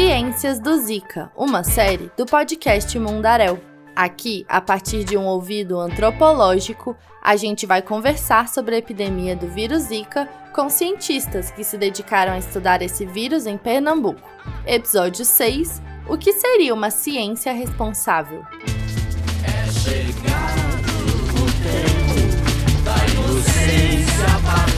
Ciências do Zika, uma série do podcast Mundaréu. Aqui, a partir de um ouvido antropológico, a gente vai conversar sobre a epidemia do vírus Zika com cientistas que se dedicaram a estudar esse vírus em Pernambuco. Episódio 6: O que seria uma ciência responsável? É chegado o tempo da inocência partir,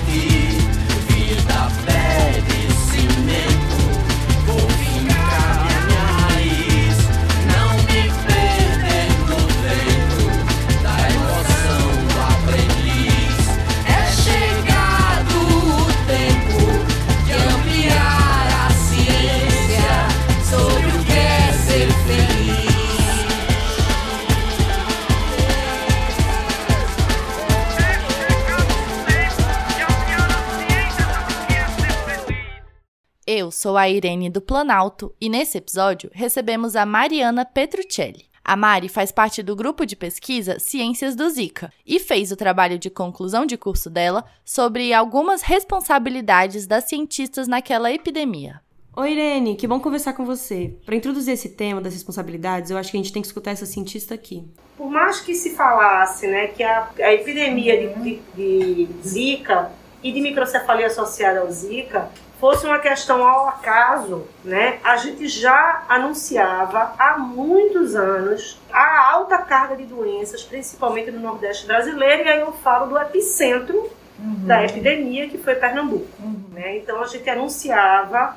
sou a Irene do Planalto e nesse episódio recebemos a Mariana Petruccelli. A Mari faz parte do grupo de pesquisa Ciências do Zika e fez o trabalho de conclusão de curso dela sobre algumas responsabilidades das cientistas naquela epidemia. Oi, Irene, que bom conversar com você. Para introduzir esse tema das responsabilidades, eu acho que a gente tem que escutar essa cientista aqui. Por mais que se falasse né, que a, a epidemia de, de, de Zika e de microcefalia associada ao Zika fosse uma questão ao acaso, né, a gente já anunciava há muitos anos a alta carga de doenças, principalmente no Nordeste brasileiro, e aí eu falo do epicentro uhum. da epidemia, que foi Pernambuco. Uhum. Né? Então a gente anunciava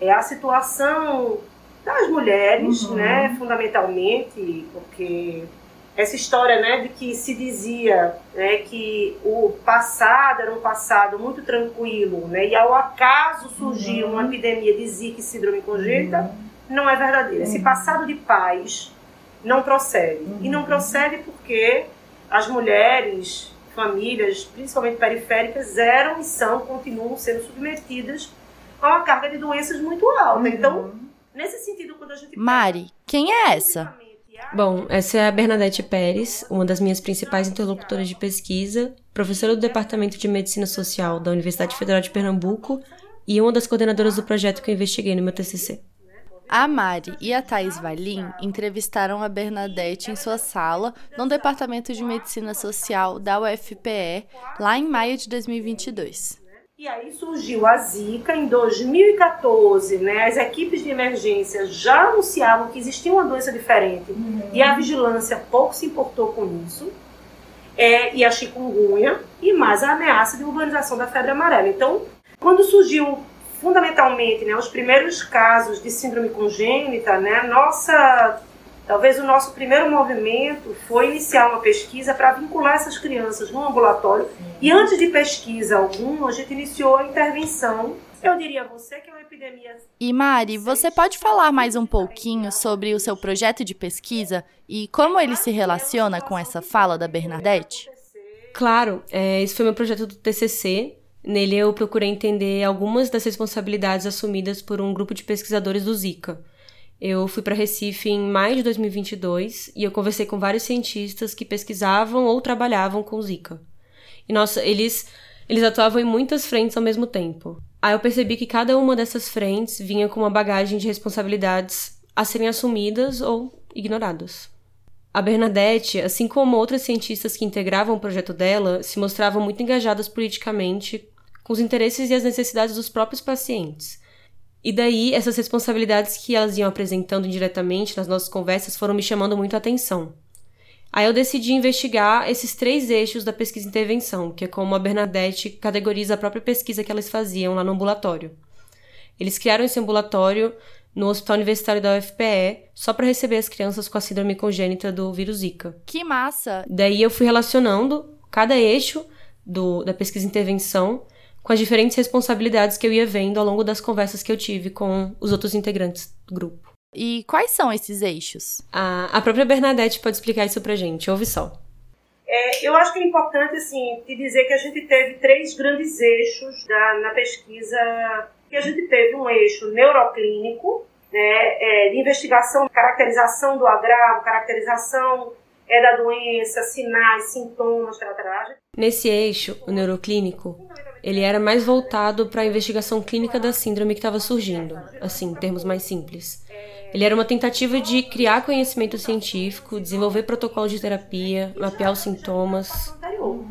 é, a situação das mulheres, uhum. né, fundamentalmente, porque essa história né, de que se dizia né, que o passado era um passado muito tranquilo né, e ao acaso surgiu uhum. uma epidemia de Zika e síndrome congênita, uhum. não é verdadeiro. Esse uhum. passado de paz não procede. E não uhum. procede porque as mulheres, famílias, principalmente periféricas, eram e são, continuam sendo submetidas a uma carga de doenças muito alta. Então, uhum. nesse sentido, quando a gente... Mari, quem é essa? Bom, essa é a Bernadette Pérez, uma das minhas principais interlocutoras de pesquisa, professora do Departamento de Medicina Social da Universidade Federal de Pernambuco e uma das coordenadoras do projeto que eu investiguei no meu TCC. A Mari e a Thais Valim entrevistaram a Bernadette em sua sala no Departamento de Medicina Social da UFPE, lá em maio de 2022. E aí surgiu a Zika em 2014, né? As equipes de emergência já anunciavam que existia uma doença diferente uhum. e a vigilância pouco se importou com isso. É, e a chikungunya e mais a ameaça de urbanização da febre amarela. Então, quando surgiu fundamentalmente, né, os primeiros casos de síndrome congênita, né, nossa Talvez o nosso primeiro movimento foi iniciar uma pesquisa para vincular essas crianças no ambulatório. E antes de pesquisa alguma, a gente iniciou a intervenção. Eu diria a você que é uma epidemia. E Mari, você pode falar mais um pouquinho sobre o seu projeto de pesquisa e como ele se relaciona com essa fala da Bernadette? Claro, é, esse foi meu projeto do TCC. Nele eu procurei entender algumas das responsabilidades assumidas por um grupo de pesquisadores do Zika. Eu fui para Recife em maio de 2022 e eu conversei com vários cientistas que pesquisavam ou trabalhavam com Zika. E nossa, eles eles atuavam em muitas frentes ao mesmo tempo. Aí eu percebi que cada uma dessas frentes vinha com uma bagagem de responsabilidades a serem assumidas ou ignoradas. A Bernadette, assim como outras cientistas que integravam o projeto dela, se mostravam muito engajadas politicamente com os interesses e as necessidades dos próprios pacientes. E daí, essas responsabilidades que elas iam apresentando indiretamente nas nossas conversas foram me chamando muito a atenção. Aí eu decidi investigar esses três eixos da pesquisa intervenção, que é como a Bernadette categoriza a própria pesquisa que elas faziam lá no ambulatório. Eles criaram esse ambulatório no Hospital Universitário da UFPE só para receber as crianças com a síndrome congênita do vírus Zika. Que massa! Daí eu fui relacionando cada eixo do, da pesquisa intervenção com as diferentes responsabilidades que eu ia vendo ao longo das conversas que eu tive com os outros integrantes do grupo. E quais são esses eixos? A, a própria Bernadette pode explicar isso pra gente. Ouve só. É, eu acho que é importante assim, te dizer que a gente teve três grandes eixos da, na pesquisa. Que a gente teve um eixo neuroclínico, né, é, de investigação, caracterização do agravo, caracterização é da doença, sinais, sintomas traz. Nesse eixo, o neuroclínico, ele era mais voltado para a investigação clínica da síndrome que estava surgindo, assim, em termos mais simples. Ele era uma tentativa de criar conhecimento científico, desenvolver protocolos de terapia, mapear os sintomas.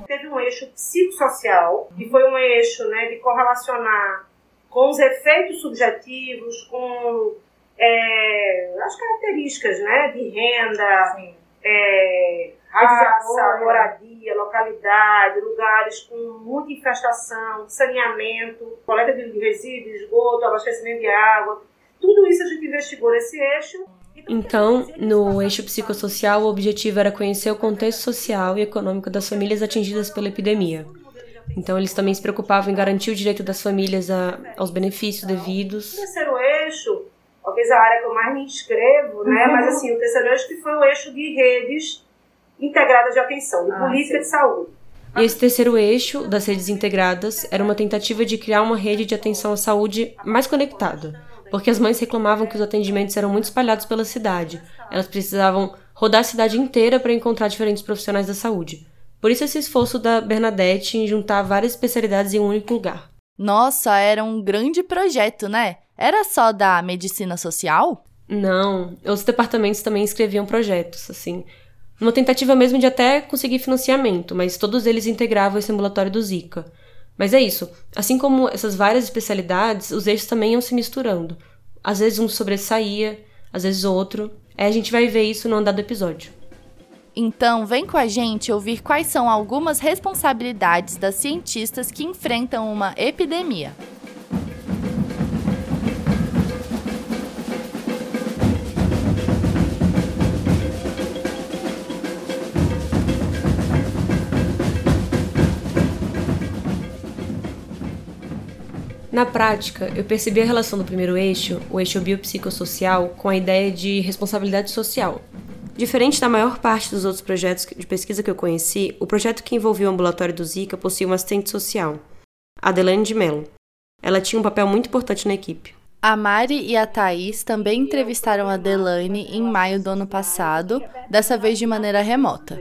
Teve um eixo psicossocial, que foi um eixo né, de correlacionar com os efeitos subjetivos, com é, as características né, de renda, é, raça, moradia, localidade, lugares com muita infestação, saneamento, coleta de resíduos, esgoto, abastecimento de água. Tudo isso a gente investigou nesse eixo. Então, no eixo psicossocial, o objetivo era conhecer o contexto social e econômico das famílias atingidas pela epidemia. Então, eles também se preocupavam em garantir o direito das famílias a, aos benefícios devidos. O terceiro eixo, talvez a área que eu mais me inscrevo, né? Uhum. Mas, assim, o terceiro eixo que foi o eixo de redes integradas de atenção, de ah, política sim. de saúde. E esse terceiro eixo das redes integradas era uma tentativa de criar uma rede de atenção à saúde mais conectada porque as mães reclamavam que os atendimentos eram muito espalhados pela cidade. Elas precisavam rodar a cidade inteira para encontrar diferentes profissionais da saúde. Por isso esse esforço da Bernadette em juntar várias especialidades em um único lugar. Nossa, era um grande projeto, né? Era só da medicina social? Não, outros departamentos também escreviam projetos, assim, uma tentativa mesmo de até conseguir financiamento, mas todos eles integravam esse ambulatório do Zika. Mas é isso. Assim como essas várias especialidades, os eixos também iam se misturando. Às vezes um sobressaía, às vezes outro. É, a gente vai ver isso no andar do episódio. Então, vem com a gente ouvir quais são algumas responsabilidades das cientistas que enfrentam uma epidemia. Na prática, eu percebi a relação do primeiro eixo, o eixo biopsicossocial, com a ideia de responsabilidade social. Diferente da maior parte dos outros projetos de pesquisa que eu conheci, o projeto que envolveu o ambulatório do Zika possuía uma assistente social, Adelane de Mello. Ela tinha um papel muito importante na equipe. A Mari e a Thaís também entrevistaram a Delane em maio do ano passado, dessa vez de maneira remota.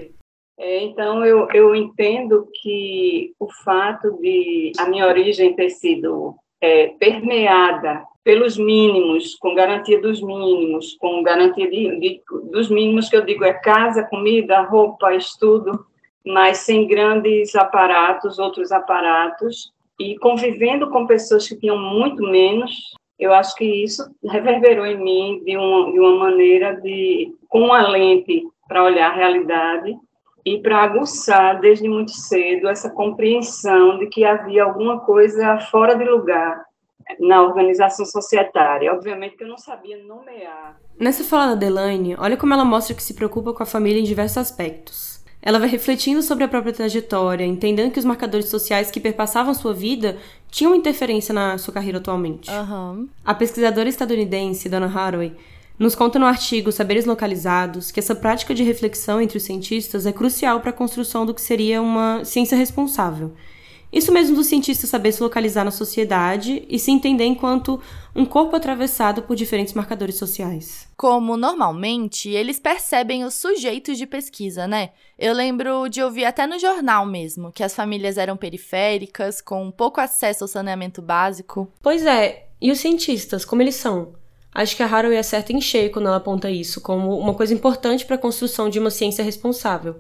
É, então, eu, eu entendo que o fato de a minha origem ter sido é, permeada pelos mínimos, com garantia dos mínimos, com garantia de, de, dos mínimos que eu digo é casa, comida, roupa, estudo, mas sem grandes aparatos, outros aparatos, e convivendo com pessoas que tinham muito menos, eu acho que isso reverberou em mim de uma, de uma maneira de, com uma lente para olhar a realidade, e para aguçar desde muito cedo essa compreensão de que havia alguma coisa fora de lugar na organização societária. Obviamente que eu não sabia nomear. Nessa fala da Delaine, olha como ela mostra que se preocupa com a família em diversos aspectos. Ela vai refletindo sobre a própria trajetória, entendendo que os marcadores sociais que perpassavam sua vida tinham interferência na sua carreira atualmente. Uhum. A pesquisadora estadunidense Donna Haraway nos conta no artigo Saberes Localizados que essa prática de reflexão entre os cientistas é crucial para a construção do que seria uma ciência responsável. Isso mesmo do cientista saber se localizar na sociedade e se entender enquanto um corpo atravessado por diferentes marcadores sociais. Como normalmente eles percebem os sujeitos de pesquisa, né? Eu lembro de ouvir até no jornal mesmo que as famílias eram periféricas, com pouco acesso ao saneamento básico. Pois é, e os cientistas, como eles são? Acho que a Haraway acerta em cheio quando ela aponta isso como uma coisa importante para a construção de uma ciência responsável.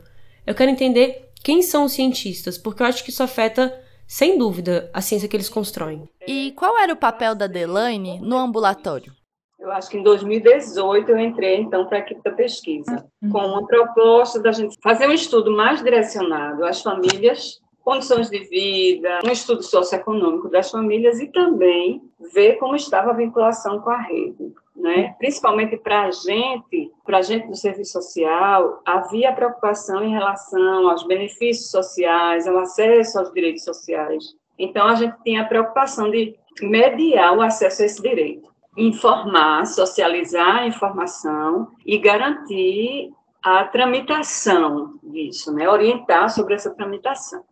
Eu quero entender quem são os cientistas, porque eu acho que isso afeta, sem dúvida, a ciência que eles constroem. E qual era o papel da Delaine no ambulatório? Eu acho que em 2018 eu entrei então para a equipe da pesquisa, com uma proposta da gente fazer um estudo mais direcionado às famílias condições de vida, um estudo socioeconômico das famílias e também ver como estava a vinculação com a rede. Né? Principalmente para a gente, para a gente do serviço social, havia preocupação em relação aos benefícios sociais, ao acesso aos direitos sociais. Então, a gente tinha a preocupação de mediar o acesso a esse direito, informar, socializar a informação e garantir a tramitação disso, né? orientar sobre essa tramitação.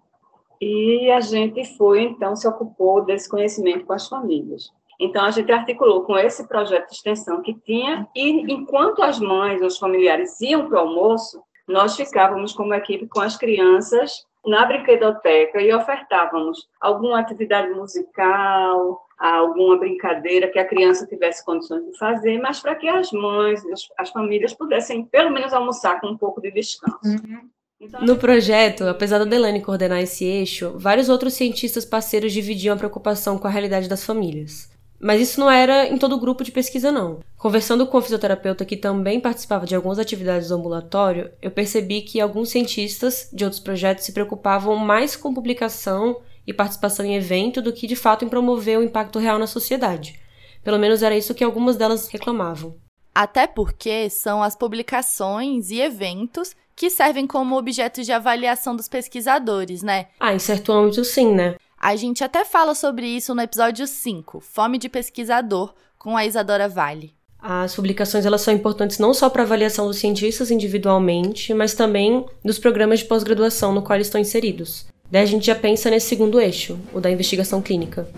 E a gente foi, então, se ocupou desse conhecimento com as famílias. Então, a gente articulou com esse projeto de extensão que tinha, e enquanto as mães, os familiares iam para o almoço, nós ficávamos como equipe com as crianças na brinquedoteca e ofertávamos alguma atividade musical, alguma brincadeira que a criança tivesse condições de fazer, mas para que as mães, as famílias pudessem pelo menos almoçar com um pouco de descanso. Uhum. Então, no projeto, apesar da Delane coordenar esse eixo, vários outros cientistas parceiros dividiam a preocupação com a realidade das famílias. Mas isso não era em todo o grupo de pesquisa, não. Conversando com o fisioterapeuta que também participava de algumas atividades do ambulatório, eu percebi que alguns cientistas de outros projetos se preocupavam mais com publicação e participação em evento do que de fato em promover o impacto real na sociedade. Pelo menos era isso que algumas delas reclamavam. Até porque são as publicações e eventos que servem como objeto de avaliação dos pesquisadores, né? Ah, em certo âmbito sim, né? A gente até fala sobre isso no episódio 5, Fome de Pesquisador, com a Isadora Vale. As publicações elas são importantes não só para a avaliação dos cientistas individualmente, mas também dos programas de pós-graduação no qual eles estão inseridos. Daí a gente já pensa nesse segundo eixo, o da investigação clínica.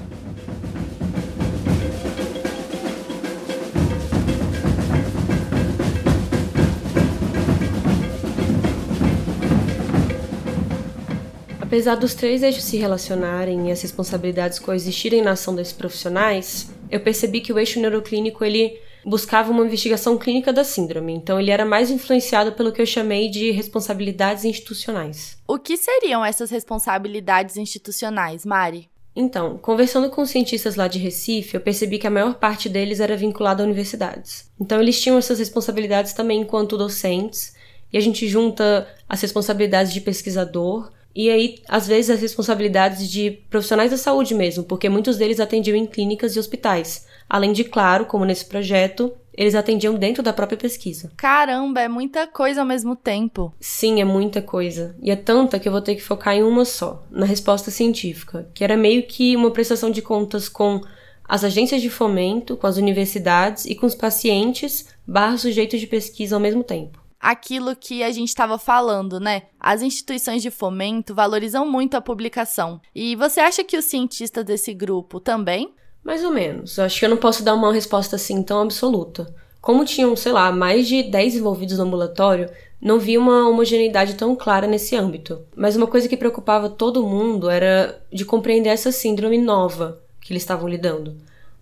Apesar dos três eixos se relacionarem e as responsabilidades coexistirem na ação desses profissionais, eu percebi que o eixo neuroclínico ele buscava uma investigação clínica da síndrome, então ele era mais influenciado pelo que eu chamei de responsabilidades institucionais. O que seriam essas responsabilidades institucionais, Mari? Então, conversando com cientistas lá de Recife, eu percebi que a maior parte deles era vinculada a universidades. Então, eles tinham essas responsabilidades também enquanto docentes, e a gente junta as responsabilidades de pesquisador e aí, às vezes, as responsabilidades de profissionais da saúde mesmo, porque muitos deles atendiam em clínicas e hospitais. Além de, claro, como nesse projeto, eles atendiam dentro da própria pesquisa. Caramba, é muita coisa ao mesmo tempo. Sim, é muita coisa. E é tanta que eu vou ter que focar em uma só, na resposta científica, que era meio que uma prestação de contas com as agências de fomento, com as universidades e com os pacientes barra sujeitos de pesquisa ao mesmo tempo aquilo que a gente estava falando, né? As instituições de fomento valorizam muito a publicação. E você acha que os cientistas desse grupo também? Mais ou menos. Acho que eu não posso dar uma resposta assim tão absoluta. Como tinham, sei lá, mais de 10 envolvidos no ambulatório, não vi uma homogeneidade tão clara nesse âmbito. Mas uma coisa que preocupava todo mundo era de compreender essa síndrome nova que eles estavam lidando.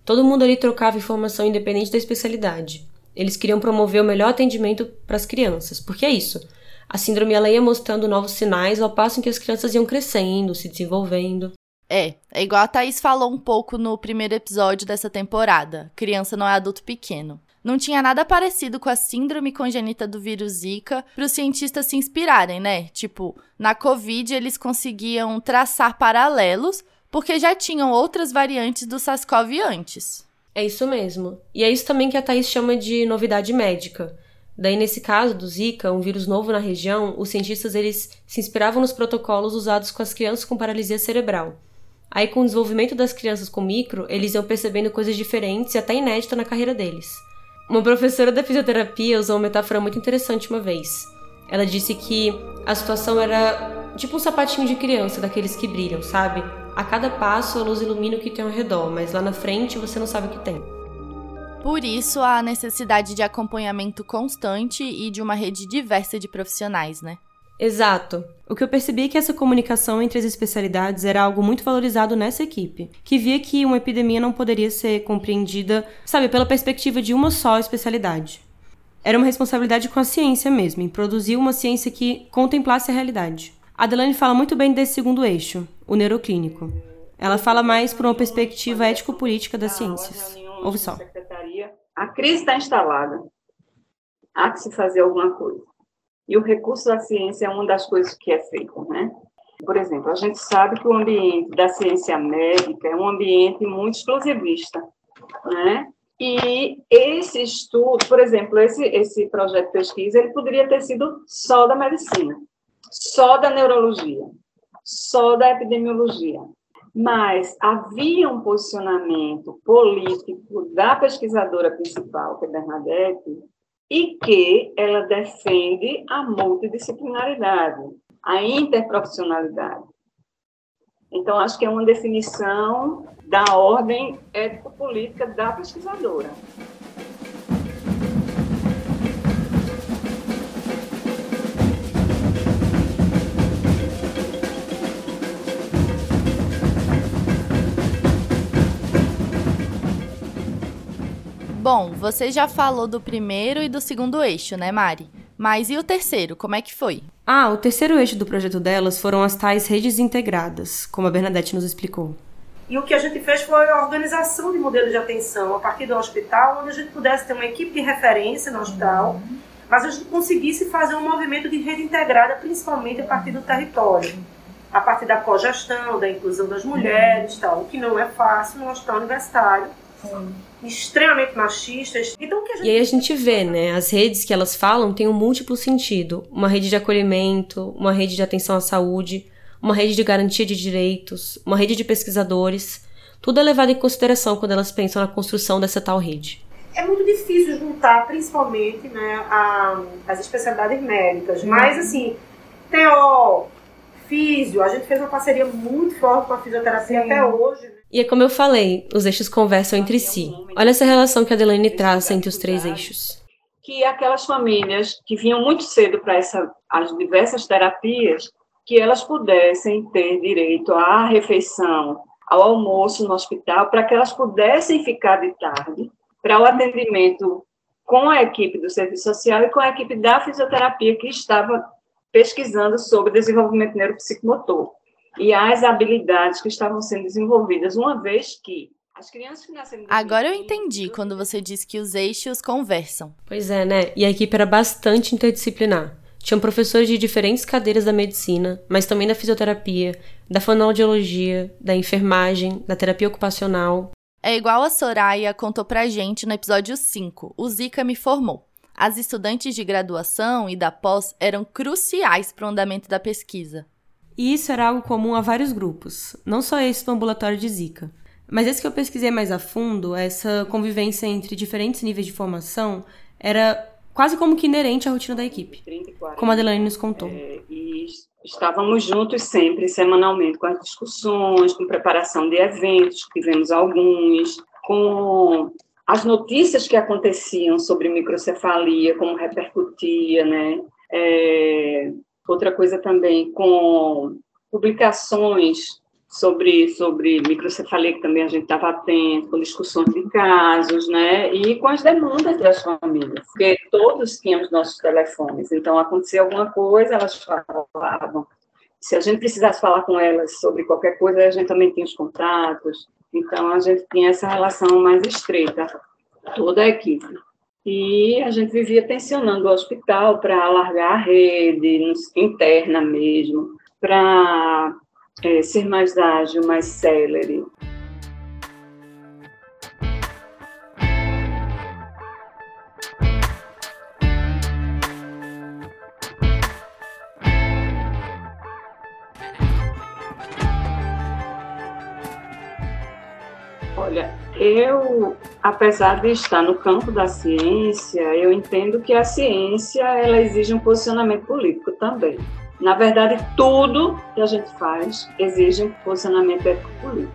Todo mundo ali trocava informação independente da especialidade. Eles queriam promover o melhor atendimento para as crianças, porque é isso. A síndrome ela ia mostrando novos sinais ao passo em que as crianças iam crescendo, se desenvolvendo. É, é igual a Thaís falou um pouco no primeiro episódio dessa temporada. Criança não é adulto pequeno. Não tinha nada parecido com a síndrome congênita do vírus Zika para os cientistas se inspirarem, né? Tipo, na Covid eles conseguiam traçar paralelos porque já tinham outras variantes do SARS-CoV antes. É isso mesmo. E é isso também que a Thais chama de novidade médica. Daí, nesse caso do Zika, um vírus novo na região, os cientistas eles se inspiravam nos protocolos usados com as crianças com paralisia cerebral. Aí, com o desenvolvimento das crianças com micro, eles iam percebendo coisas diferentes e até inéditas na carreira deles. Uma professora da fisioterapia usou uma metáfora muito interessante uma vez. Ela disse que a situação era tipo um sapatinho de criança, daqueles que brilham, sabe? A cada passo a luz ilumina o que tem ao redor, mas lá na frente você não sabe o que tem. Por isso, a necessidade de acompanhamento constante e de uma rede diversa de profissionais, né? Exato. O que eu percebi é que essa comunicação entre as especialidades era algo muito valorizado nessa equipe, que via que uma epidemia não poderia ser compreendida, sabe, pela perspectiva de uma só especialidade. Era uma responsabilidade com a ciência mesmo, em produzir uma ciência que contemplasse a realidade. A Delaney fala muito bem desse segundo eixo, o neuroclínico. Ela fala mais por uma perspectiva ético-política das ciências. Ouve só. A crise está instalada. Há que se fazer alguma coisa. E o recurso da ciência é uma das coisas que é feito, né? Por exemplo, a gente sabe que o ambiente da ciência médica é um ambiente muito exclusivista, né? E esse estudo, por exemplo, esse, esse projeto de pesquisa, ele poderia ter sido só da medicina só da neurologia, só da epidemiologia. Mas havia um posicionamento político da pesquisadora principal, que é Bernadette, e que ela defende a multidisciplinaridade, a interprofissionalidade. Então, acho que é uma definição da ordem ético-política da pesquisadora. Bom, você já falou do primeiro e do segundo eixo, né, Mari? Mas e o terceiro, como é que foi? Ah, o terceiro eixo do projeto delas foram as tais redes integradas, como a Bernadette nos explicou. E o que a gente fez foi a organização de modelo de atenção a partir do hospital, onde a gente pudesse ter uma equipe de referência no hospital, uhum. mas a gente conseguisse fazer um movimento de rede integrada, principalmente a partir do território, a partir da cogestão, da inclusão das mulheres, tal, o que não é fácil no hospital universitário extremamente machistas. Então, gente... E aí a gente vê, né? As redes que elas falam têm um múltiplo sentido. Uma rede de acolhimento, uma rede de atenção à saúde, uma rede de garantia de direitos, uma rede de pesquisadores. Tudo é levado em consideração quando elas pensam na construção dessa tal rede. É muito difícil juntar, principalmente, né, a, as especialidades médicas. Uhum. Mas, assim, TO, físio, a gente fez uma parceria muito forte com a fisioterapia Sim. até hoje. Né? E é como eu falei, os eixos conversam entre si. Olha essa relação que a Delaney traz entre os três eixos. Que aquelas famílias que vinham muito cedo para as diversas terapias, que elas pudessem ter direito à refeição, ao almoço no hospital, para que elas pudessem ficar de tarde para o atendimento com a equipe do serviço social e com a equipe da fisioterapia que estava pesquisando sobre desenvolvimento neuropsicomotor e as habilidades que estavam sendo desenvolvidas, uma vez que as crianças que nasceram. Agora eu entendi quando você disse que os eixos conversam. Pois é, né? E a equipe era bastante interdisciplinar. Tinham professores de diferentes cadeiras da medicina, mas também da fisioterapia, da fonoaudiologia, da enfermagem, da terapia ocupacional. É igual a Soraya contou pra gente no episódio 5, O Zika me formou. As estudantes de graduação e da pós eram cruciais para o andamento da pesquisa. E isso era algo comum a vários grupos, não só esse do ambulatório de Zika. Mas esse que eu pesquisei mais a fundo, essa convivência entre diferentes níveis de formação, era quase como que inerente à rotina da equipe, como a Adelaine nos contou. É, e estávamos juntos sempre, semanalmente, com as discussões, com preparação de eventos, tivemos alguns, com as notícias que aconteciam sobre microcefalia, como repercutia, né? É, Outra coisa também, com publicações sobre, sobre microcefalia, que também a gente estava atento, com discussões de casos, né? E com as demandas das famílias, porque todos tínhamos nossos telefones, então acontecia alguma coisa, elas falavam. Se a gente precisasse falar com elas sobre qualquer coisa, a gente também tinha os contatos, então a gente tinha essa relação mais estreita, toda a equipe. E a gente vivia tensionando o hospital para alargar a rede interna mesmo, para é, ser mais ágil, mais célere. Olha, eu, apesar de estar no campo da ciência, eu entendo que a ciência ela exige um posicionamento político também. Na verdade, tudo que a gente faz exige um posicionamento ético-político.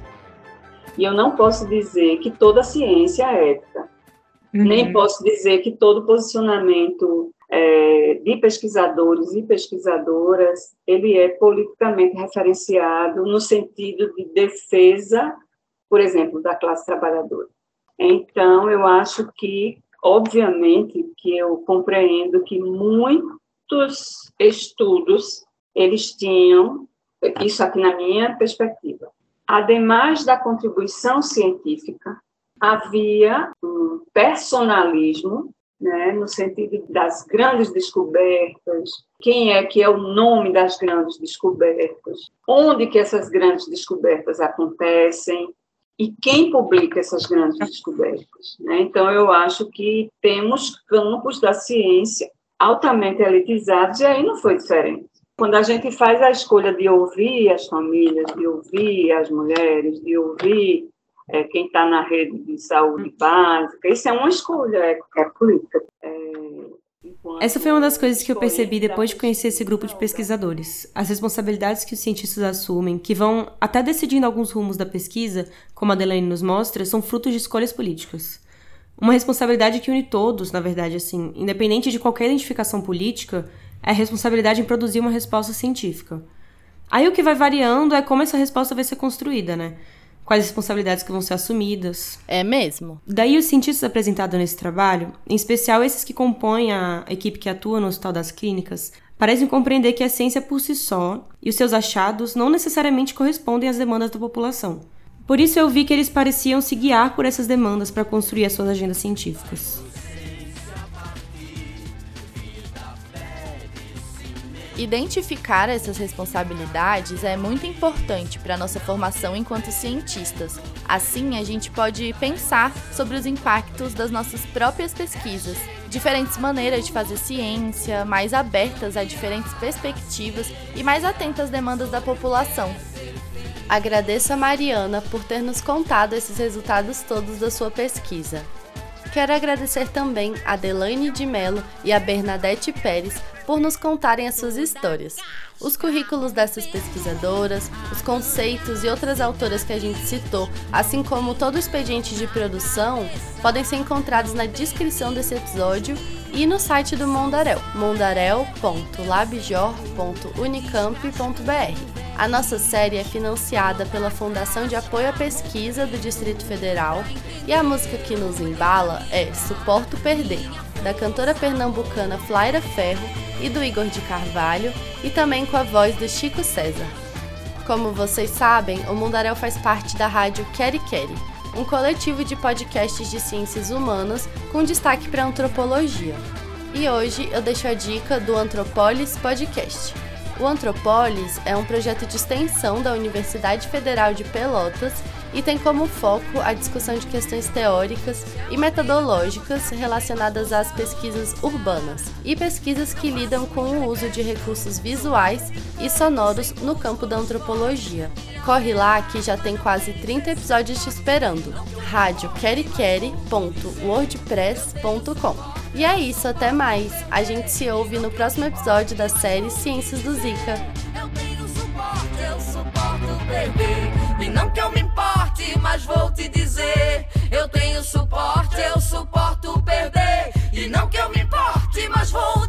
E eu não posso dizer que toda ciência é ética. Uhum. Nem posso dizer que todo posicionamento é, de pesquisadores e pesquisadoras ele é politicamente referenciado no sentido de defesa por exemplo, da classe trabalhadora. Então, eu acho que, obviamente, que eu compreendo que muitos estudos, eles tinham, isso aqui na minha perspectiva, ademais da contribuição científica, havia um personalismo, né, no sentido das grandes descobertas, quem é que é o nome das grandes descobertas, onde que essas grandes descobertas acontecem, e quem publica essas grandes descobertas. Né? Então, eu acho que temos campos da ciência altamente elitizados, e aí não foi diferente. Quando a gente faz a escolha de ouvir as famílias, de ouvir as mulheres, de ouvir é, quem está na rede de saúde básica, isso é uma escolha, é, é política. Essa foi uma das coisas que eu percebi depois de conhecer esse grupo de pesquisadores. As responsabilidades que os cientistas assumem, que vão até decidindo alguns rumos da pesquisa, como a Delaney nos mostra, são frutos de escolhas políticas. Uma responsabilidade que une todos, na verdade, assim, independente de qualquer identificação política, é a responsabilidade em produzir uma resposta científica. Aí o que vai variando é como essa resposta vai ser construída, né? Quais responsabilidades que vão ser assumidas. É mesmo. Daí os cientistas apresentados nesse trabalho, em especial esses que compõem a equipe que atua no Hospital das Clínicas, parecem compreender que a ciência por si só e os seus achados não necessariamente correspondem às demandas da população. Por isso eu vi que eles pareciam se guiar por essas demandas para construir as suas agendas científicas. Identificar essas responsabilidades é muito importante para nossa formação enquanto cientistas. Assim, a gente pode pensar sobre os impactos das nossas próprias pesquisas, diferentes maneiras de fazer ciência, mais abertas a diferentes perspectivas e mais atentas às demandas da população. Agradeço a Mariana por ter nos contado esses resultados todos da sua pesquisa. Quero agradecer também a Delaine de Mello e a Bernadette Pérez por nos contarem as suas histórias. Os currículos dessas pesquisadoras, os conceitos e outras autoras que a gente citou, assim como todo o expediente de produção, podem ser encontrados na descrição desse episódio e no site do Mondarel, mondarel.labjor.unicamp.br. A nossa série é financiada pela Fundação de Apoio à Pesquisa do Distrito Federal e a música que nos embala é Suporto Perder, da cantora pernambucana Flaira Ferro e do Igor de Carvalho, e também com a voz do Chico César. Como vocês sabem, o Mundaréu faz parte da rádio Queri Queri, um coletivo de podcasts de ciências humanas com destaque para antropologia. E hoje eu deixo a dica do Antropolis Podcast. O Antropolis é um projeto de extensão da Universidade Federal de Pelotas e tem como foco a discussão de questões teóricas e metodológicas relacionadas às pesquisas urbanas e pesquisas que lidam com o uso de recursos visuais e sonoros no campo da antropologia. Corre lá que já tem quase 30 episódios te esperando. radioqueriqueri.wordpress.com E é isso, até mais. A gente se ouve no próximo episódio da série Ciências do Zika. Eu mas vou te dizer: eu tenho suporte, eu suporto perder. E não que eu me importe, mas vou